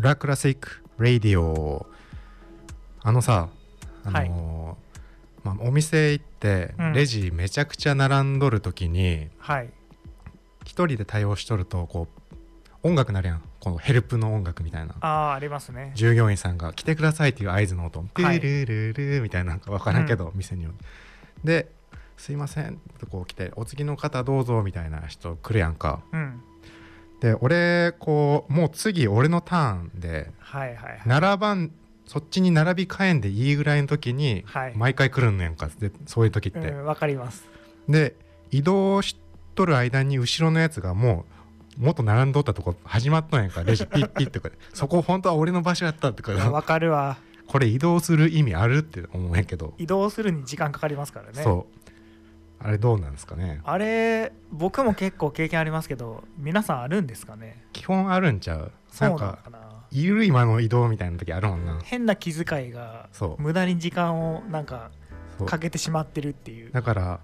ラクラシック・ラディオあのさあのーまあ、お店行ってうん。レジめちゃくちゃ並んどる時にはい。一人で対応しとるとこう音楽なるやん。このヘルプの音楽みたいな。ああありますね。従業員さんが来てくださいっていう合図の音「はい。ルルルル」みたいななんか分からんけど、店によってですいません。とこう来てお次の方どうぞみたいな人来るやんか。うんで俺こうもう次俺のターンではいはいはい。並ばんそっちに並び替えんでいいぐらいの時にはい。毎回来るんのやんか。でそういう時って、うんわかります。で移動しとる間に後ろのやつがもうもっと並んどったとこ始まっとんやんか。レジピッピッとか そこ本当は俺の場所やったとか。わかるわ。これ移動する意味あるって思うんやけど、移動するに時間かかりますからね。そうあれどうなんですかね？あれ僕も結構経験ありますけど皆さんあるんですかね？基本あるんちゃう？そうなかな？んのかないる今の移動みたいな時あるもんな。変な気遣いがそう。無駄に時間をなんかかけてしまってるっていう。だから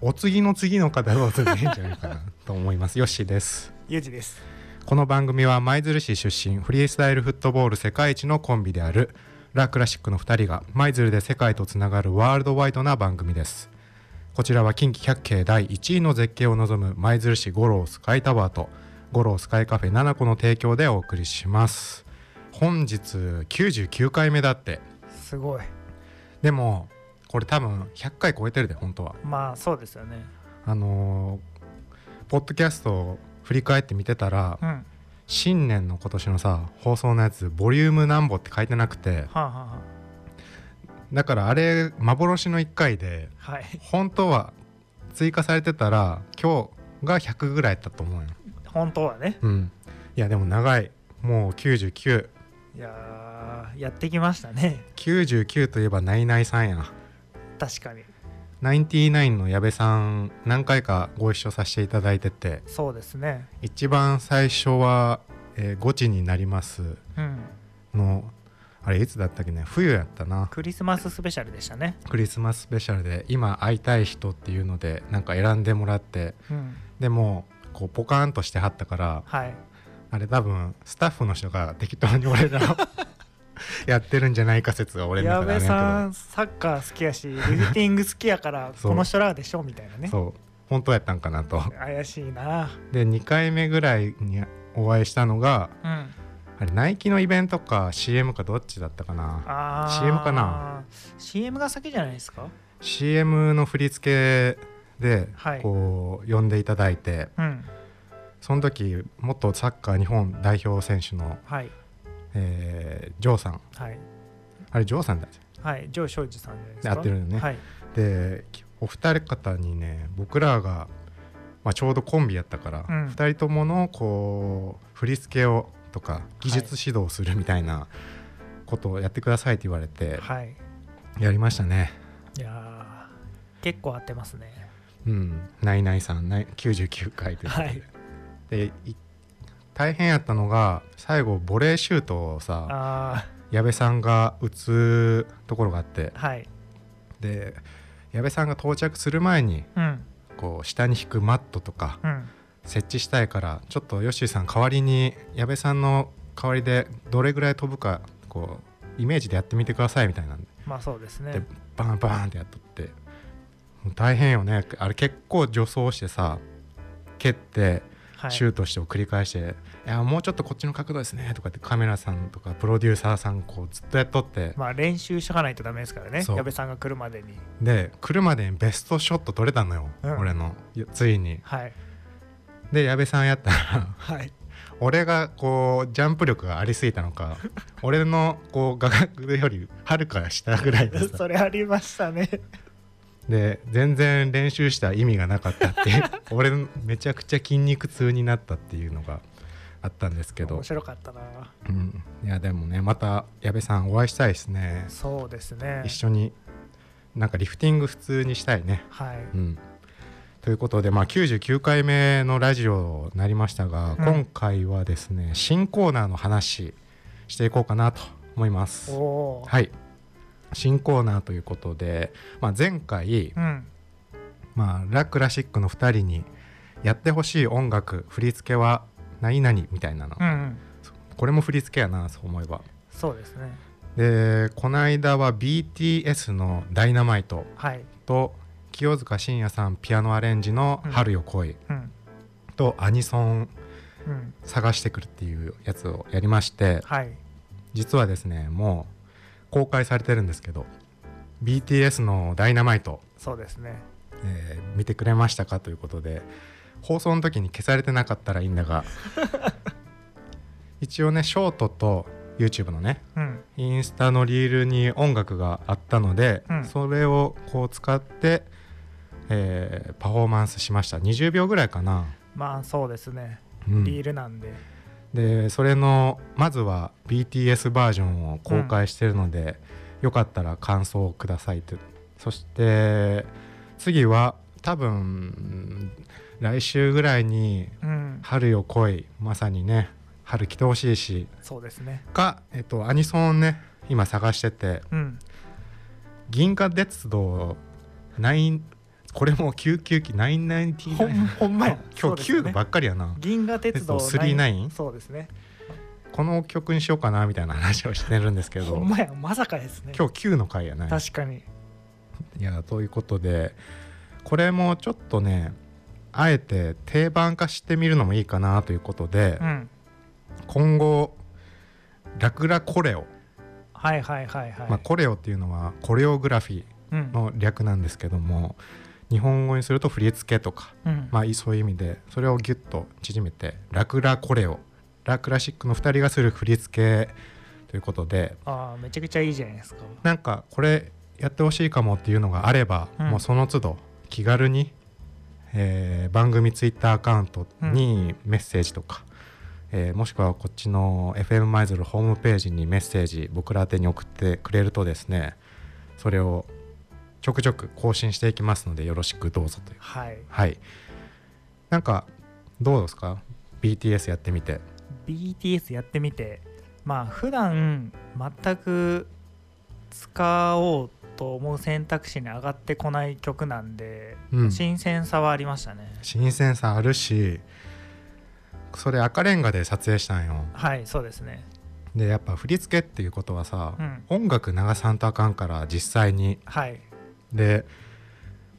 お次の次の方どうするでいいんじゃないかなと思います。よしです。ゆうじです。この番組は舞鶴市出身フリースタイルフットボール世界一のコンビであるラ・クラシックの2人が舞鶴で世界とつながるワールドワイドな番組ですこちらは近畿百景第1位の絶景を望む舞鶴市五郎スカイタワーと五郎スカイカフェ7個の提供でお送りします。本日99回目だって。すごい。でもこれ多分100回超えてるで本当は。まあそうですよね。あのーポッドキャストを振り返って見てたらうん。は新年の今年のさ放送のやつボリューム何本って書いてなくてあ、はあはだからあれ幻の1回であ、はい。本当は追加されてたら今日が100ぐらいだったと思うよ。本当はね。うん。いやでも長い。もう9999いやーやってきましたね。といえばナイナイさんや。確かに。ナインティナインの矢部さん何回かご一緒させていただいてて。そうですね。一番最初は、えー、ゴチになりますうん。のあれいつだったっけね？冬やったな。クリスマススペシャルでしたね。クリスマススペシャルで今会いたい人っていうのでなんか選んでもらってうん。でもこうポカーンとしてはったからはい。あれ多分スタッフの人が適当に俺らを やってるんじゃないか説が俺の矢部中であるんやさんサッカー好きやしリフティング好きやからこの人らでしょみたいなね。そう。本当やったんかなと。怪しいな。で2回目ぐらいにお会いしたのがうんあれナイキのイベントか CM かどっちだったかな。あー。CM かな。CM が先じゃないですか？CM の振り付けではい。こう呼んでいただいて、うん。その時元サッカー日本代表選手の、はい。えージョーさん。はい。あれジョーさんだはいジョー庄司さんでやってるよね。はい。でお二人方にね僕らが、まあ、ちょうどコンビやったから、うん。二人とものこう振り付けをとか技術指導するみたいなことをやってくださいって言われてはい。やりましたね。いやー結構合ってますね。うん。ナイナイさんナイ99回ということで,、はい。でい大変やったのが最後ボレーシュートをさあ矢部さんが打つところがあって。ーはい。で矢部さんが到着する前にうん。こう下に引くマットとかうん設置したいからちょっとヨッシーさん代わりに矢部さんの代わりでどれぐらい飛ぶかこうイメージでやってみてくださいみたいなんで。まあそうですね。でバーンバーンってやっとって大変よね。あれ結構助走してさ蹴ってはい。シュートしてを繰り返して「い、やもうちょっとこっちの角度ですね」とかってカメラさんとかプロデューサーさんこうずっとやっとって。まあ練習しとかないとダメですからね矢部さんが来るまでに。で来るまでにベストショット撮れたのよ、うん。俺のついに。はいで矢部さんやったらはい。俺がこうジャンプ力がありすぎたのか俺のこう画角よりはるか下ぐらいでさ それありましたね。で全然練習した意味がなかったっていう 俺めちゃくちゃ筋肉痛になったっていうのがあったんですけど。面、白かったな。うん、いやでもねまた矢部さんお会いしたいですね。そうですね。一緒になんかリフティング普通にしたいね。はい。うんということで、まあ、99回目のラジオになりましたが、うん今回はですね新コーナーの話していこうかなと思います。はい。新コーナーということで、まあ、前回、うん。まあ、ラ・クラシックの2人にやってほしい音楽振り付けは何々みたいなの、うんうん。これも振り付けやなそう思えば。そうですね。でこの間は BTS の「ダイナマイトはい。と清塚信也さんピアノアレンジの「春よ来い。うん」とアニソンうん。探してくるっていうやつをやりましてはい。実はですねもう公開されてるんですけど BTS の「ダイナマイトそうですね。えー見てくれましたかということで放送の時に消されてなかったらいいんだが 一応ねショートと YouTube のねうん。インスタのリールに音楽があったので、うん。それをこう使って、えーパフォーマンスしました。20秒ぐらいかな、まあそうですね。うん。リールなんで。でそれのまずは BTS バージョンを公開してるので、よかったら感想をくださいってそして次は多分来週ぐらいにうん「春よ来い」まさにね春来てほしいし。そうですね。か、えっと、アニソンをね今探してて。うん「銀河鉄道9」これも999ほん999 ほんまや。今日9そうですよね。ばっかりやな銀河鉄道鉄道39そうですね。この曲にしようかなみたいな話をしてるんですけど。ほんまや。まさかですね。今日9の回やね確かに。いやということでこれもちょっとねあえて定番化してみるのもいいかなということで、うん。今後ラクラコレオ、はいはいはいはい、まあ、コレオっていうのはコレオグラフィうん。ーの略なんですけども日本語にすると振り付けとか、うん。まあ、そういう意味でそれをギュッと縮めてラクラコレオラクラシックの2人がする振り付けということでああめちゃくちゃいいじゃないですか。なんかこれやってほしいかもっていうのがあれば、うん。もうその都度気軽に、えー番組ツイッターアカウントにメッセージとか、えーもしくはこっちの FM マイズルホームページにメッセージ僕ら宛てに送ってくれるとですねそれをちょくちょく更新していきますのでよろしくどうぞという。はい。はい。なんかどうですか？BTS やってみて。BTS やってみて。まあ普段全く使おうと思う選択肢に上がってこない曲なんで、うん。新鮮さはありましたね。新鮮さあるしそれ赤レンガで撮影したんよ。はいそうですね。でやっぱ振り付けっていうことはさ、うん。音楽流さんとあかんから実際にはいで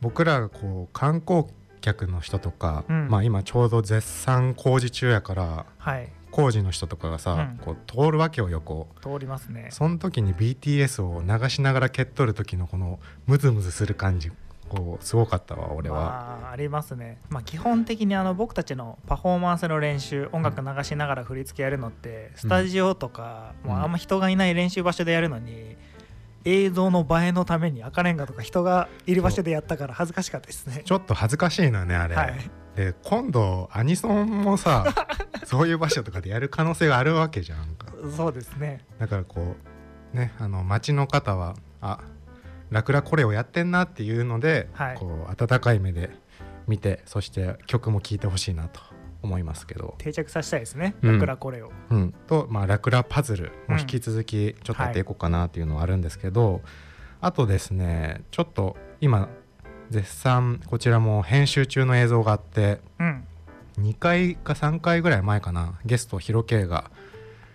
僕らがこう観光客の人とか、うん。まあ今ちょうど絶賛工事中やからはい。工事の人とかがさ、うん。こう通るわけよ横。通りますね。その時に BTS を流しながら蹴っとる時のこのムズムズする感じこうすごかったわ俺は、まあ、ありますね、まあ、基本的にあの僕たちのパフォーマンスの練習音楽流しながら振り付けやるのってスタジオとか、うん。もうあんま人がいない練習場所でやるのに映像の映えのために赤レンガとか人がいる場所でやったから恥ずかしかったですね。ちょっと恥ずかしいのよねあれ、はい。で今度アニソンもさ そういう場所とかでやる可能性があるわけじゃんか。そうですね。だからこうねあの街の方はあラクラこれをやってんなっていうので、はい。こう温かい目で見てそして曲も聴いてほしいなと思いますけど、定着させたいですね。うん。ラクラこれを、うん、と、まあ、ラクラパズルも引き続きちょっとやっていこうかなっていうのはあるんですけど、あとですねちょっと今絶賛こちらも編集中の映像があってうん。2回か3回ぐらい前かなゲストヒロケイが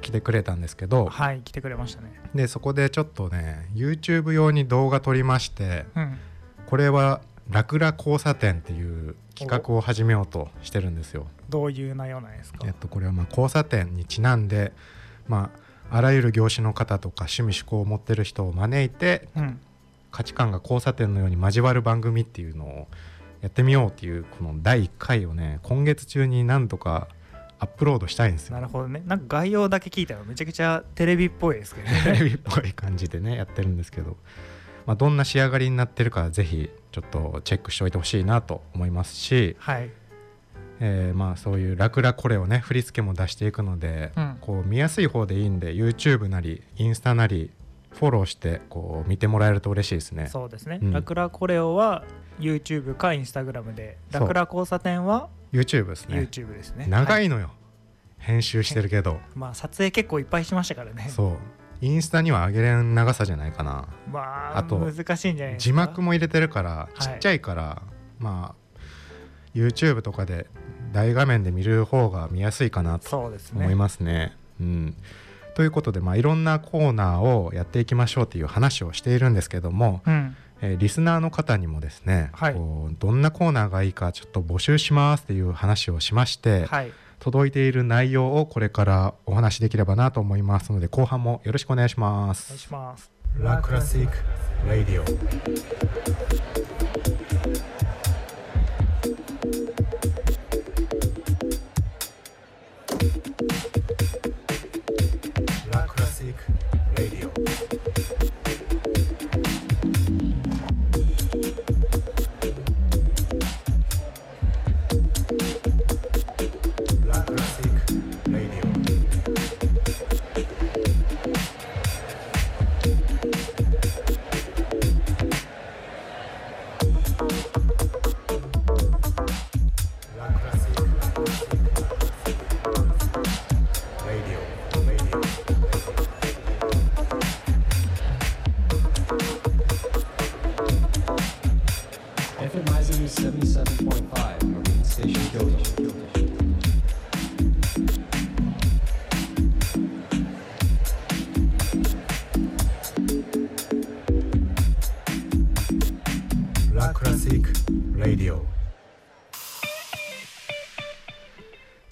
来てくれたんですけどはい来てくれましたね。でそこでちょっとね YouTube 用に動画撮りましてうん。これは「ラクラ交差点」っていう企画を始めようとしてるんですよ。どういう内容なんですか？えっと、これはまあ交差点にちなんで、まあ、あらゆる業種の方とか趣味嗜好を持ってる人を招いてうん。価値観が交差点のように交わる番組っていうのをやってみようっていうこの第1回をね今月中に何とかアップロードしたいんですよ。な。るほどね。なんか概要だけ聞いたらめちゃくちゃテレビっぽいですけど テねレビっぽい感じでねやってるんですけど、まあ、どんな仕上がりになってるかぜひちょっとチェックしておいてほしいなと思いますし、はい。えーまあそういうラクラこれをね振り付けも出していくので、うん。こう見やすい方でいいんで YouTube なりインスタなりフォローしてこう見てもらえると嬉しいですね。そうですね、うん。ラクラコレオは YouTube か Instagram でラクラ交差点は YouTube ですね。YouTube ですね。長はいのよ、編集してるけど、まあ撮影結構いっぱいしましたからね。そうインスタには上げれん長さじゃないかな。まああと難しいんじゃない字か？幕も入れてるからい。ちっちゃいから、まあ YouTube とかで大画面で見る方が見やすいかなとそうですね。思いますね。うん、ということで、まあ、いろんなコーナーをやっていきましょうという話をしているんですけども、うん。えーリスナーの方にもですね、はい。こうどんなコーナーがいいかちょっと募集しますっていう話をしまして、はい届いている内容をこれからお話しできればなと思いますので後半もよろしくお願いしまお願いすし。ますラクラシック・ラディオ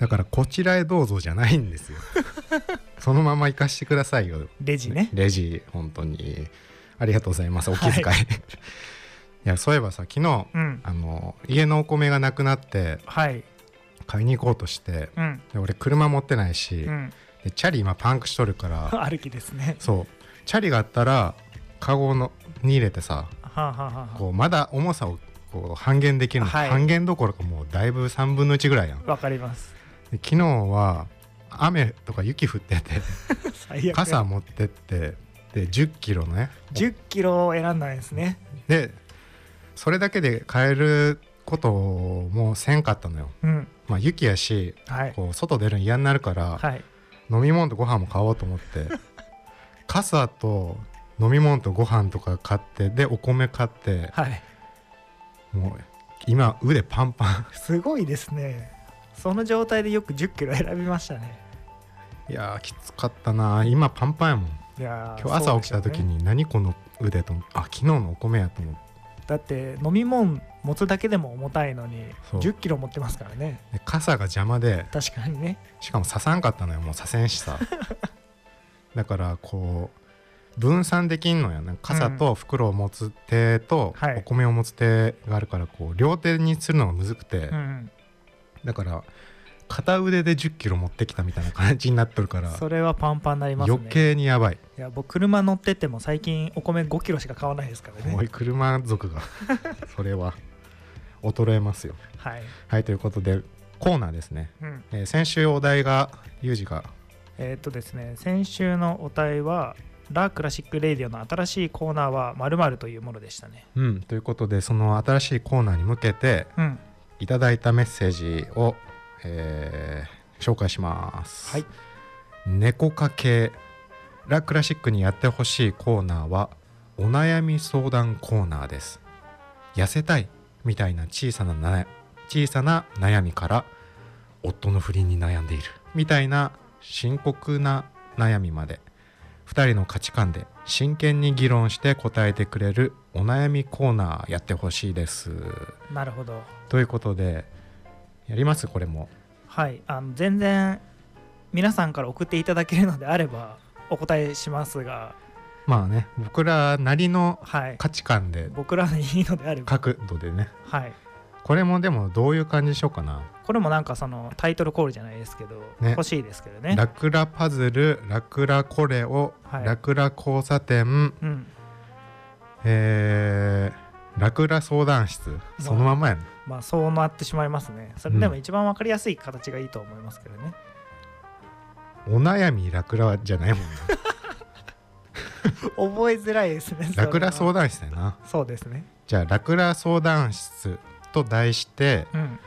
だからこちらへどうぞじゃないんですよ。そのまま行かしてくださいよ。レジねレジ本当にありがとうございます。お気遣い。、はいやそういえばさ昨日、うん。あの家のお米がなくなってはい。買いに行こうとしてうん。で俺車持ってないし、うん。でチャリ今パンクしとるから歩きですね。そう。チャリがあったらカゴのに入れてさはあ、はこうまだ重さをこう半減できるの、はい。半減どころかもうだいぶ3分の1ぐらいやん。わかります。昨日は雨とか雪降ってて 傘持ってってで1 0キロのね。10キロを選んだんですね。でそれだけで買えることをもうせんかったのよ。うん。まあ雪やしはい。こう外出るの嫌になるから、はい。飲み物とご飯も買おうと思って 傘と飲み物とご飯とか買ってでお米買ってはい。もう今腕パンパン。すごいですね。その状態でよく10キロ選びましたね。いやーきつかったな。今パンパンやもん。いやー今日朝起きた時に何この腕とあ昨日のお米やと思ってだって飲み物持つだけでも重たいのにそう。10キロ持ってますからね。で傘が邪魔で。確かにね。しかも刺さんかったのよもう刺せんしさ。だからこう分散できんのよ。なんか傘と袋を持つ手とはい。お米を持つ手があるからこう両手にするのがむずくて、うん。だから片腕で1 0キロ持ってきたみたいな感じになっとるからそれはパンパンになりますね。余計にやばい、いや僕車乗ってても最近お米5キロしか買わないですからね。おい車族が。それは衰えますよ。はい、はいということでコーナーですね、うん、えー先週お題がユージが。えーっとですね先週のお題はラ・クラシック・レディオの新しいコーナーは〇〇というものでしたね。うんということでその新しいコーナーに向けてうん。いただいたメッセージを、えー紹介します。はい猫化系ラクラシックにやってほしいコーナーはお悩み相談コーナーです。痩せたいみたいな小さなな小さな悩みから夫の不倫に悩んでいるみたいな深刻な悩みまで2人の価値観で真剣に議論して答えてくれるお悩みコーナーやってほしいです。なるほどということでやります？これも。はい。あの全然皆さんから送っていただけるのであればお答えしますが。まあね僕らなりのはい。価値観で僕らでいいのであれば。角度でね。はい。これもでもどういう感じにしようかな。これもなんかそのタイトルコールじゃないですけど、ね。欲しいですけどね。ラクラパズルラクラコレオ、はい。ラクラ交差点うん。えー、ラクラ相談室。そのままやねまあそうなってしまいますね。それでも一番わかりやすい形がいいと思いますけどね、お悩みラクラじゃないもんね 覚えづらいですねラクラ相談談室やな。そうですね。じゃあラクラ相談室と題して、うん。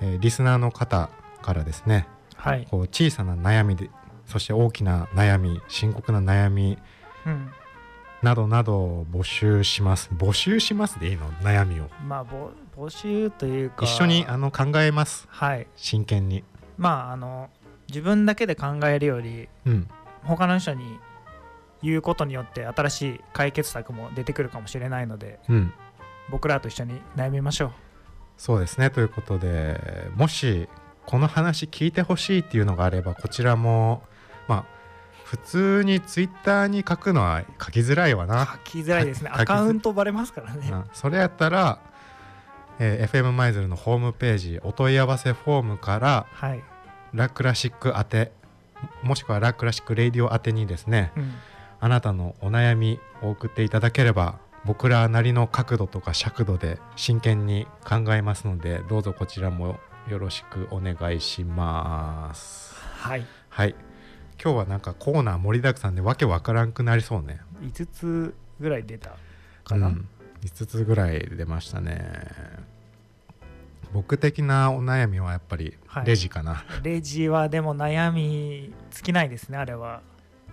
えーリスナーの方からですね。はい、こう小さな悩みでそして大きな悩み深刻な悩みうん、などなどを募集します。募集しますでいいの？悩みを。まあぼ募集というか一緒にあの考えます。はい。真剣に。まああの自分だけで考えるよりうん。他の人に言うことによって新しい解決策も出てくるかもしれないのでうん。僕らと一緒に悩みましょう。そうですね。ということでもしこの話聞いてほしいっていうのがあればこちらもまあ普通にツイッターに書くのは書きづらいわな、書きづらいですね。アカウントバレますからね。うん。それやったら、えー FM 舞鶴のホームページお問い合わせフォームからはい、ラクラシック宛てもしくはラクラシックレイディオ宛てにですねうん、あなたのお悩みを送っていただければ僕らなりの角度とか尺度で真剣に考えますのでどうぞこちらもよろしくお願いします。はい。はい今日はなんかコーナー盛りだくさんでわけわからんくなりそうね。5つぐらい出たかな、うん、5つぐらい出ましたね。僕的なお悩みはやっぱりはい。レジかな、レジはでも悩み尽きないですねあれは。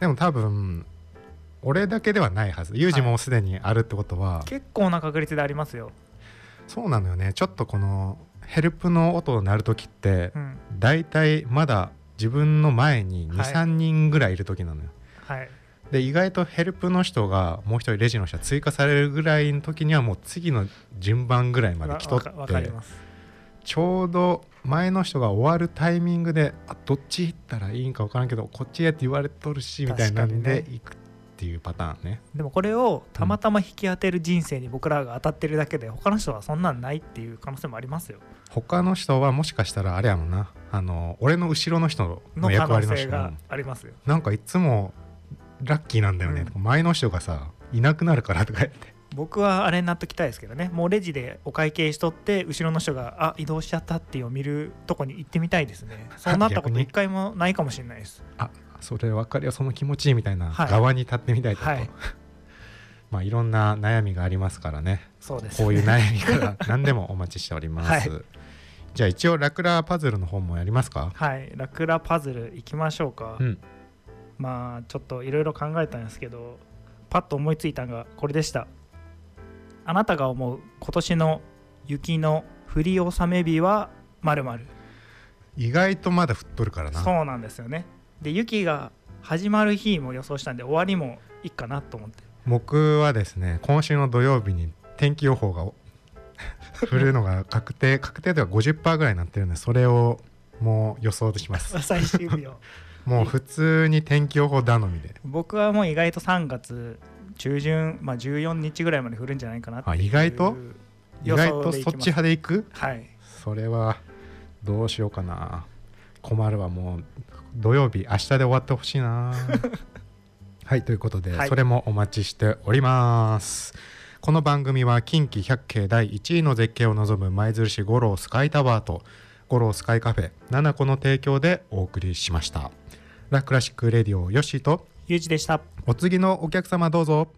でも多分俺だけではないはず。ユージもすでにあるってことは、結構な確率でありますよ、そうなのよね。ちょっとこのヘルプの音鳴る時ってうん。だいたいまだ自分の前にはい。23人ぐらいいる時なのよ、はい、で意外とヘルプの人がもう一人レジの人が追加されるぐらいの時にはもう次の順番ぐらいまで来とってます。ちょうど前の人が終わるタイミングであどっち行ったらいいんか分からんけどこっちへって言われとるしみたいなんで行くっていうパターンね。でもこれをたまたま引き当てる人生に僕らが当たってるだけで他の人はそんなんないっていう可能性もありますよ。他の人はもしかしたらあれやもんな。あの俺の後ろの人の役割の人。性がありますよ。なんかいつもラッキーなんだよね、う前の人がさいなくなるからとか言って。僕はあれに納得きたいですけどね。もうレジでお会計しとって後ろの人があ移動しちゃったっていうのを見るとこに行ってみたいですね。そうなったこと一回もないかもしれないですそれ分かるよその気持ちいいみたいなはい。側に立ってみたいと、はい。まあいろんな悩みがありますからね。そうですこういう悩みから 何でもお待ちしております、はい。じゃあ一応ラクラパズルの方もやりますか？はい。ラクラパズルいきましょうか、うん。まあちょっといろいろ考えたんですけどパッと思いついたのがこれでした。あなたが思う今年の雪の降り納め日はまる意外とまだ降っとるからな。そうなんですよねで雪が始まる日も予想したんで終わりもいいかなと思って。僕はですね今週の土曜日に天気予報が 降るのが確定確定では50%ぐらいになってるんでそれをもう予想します。最終日を。もう普通に天気予報頼みで。僕はもう意外と3月中旬、まあ、14日ぐらいまで降るんじゃないかな意外と？意外とそっち派で行く？はい。それはどうしようかな困るわもう土曜日明日で終わってほしいな。はいということで、はい。それもお待ちしております。この番組は近畿百景第1位の絶景を望む舞鶴市五郎スカイタワーと五郎スカイカフェ七子の提供でお送りしました。ラクラシックレディオヨッシーとゆうじでした。お次のお客様どうぞ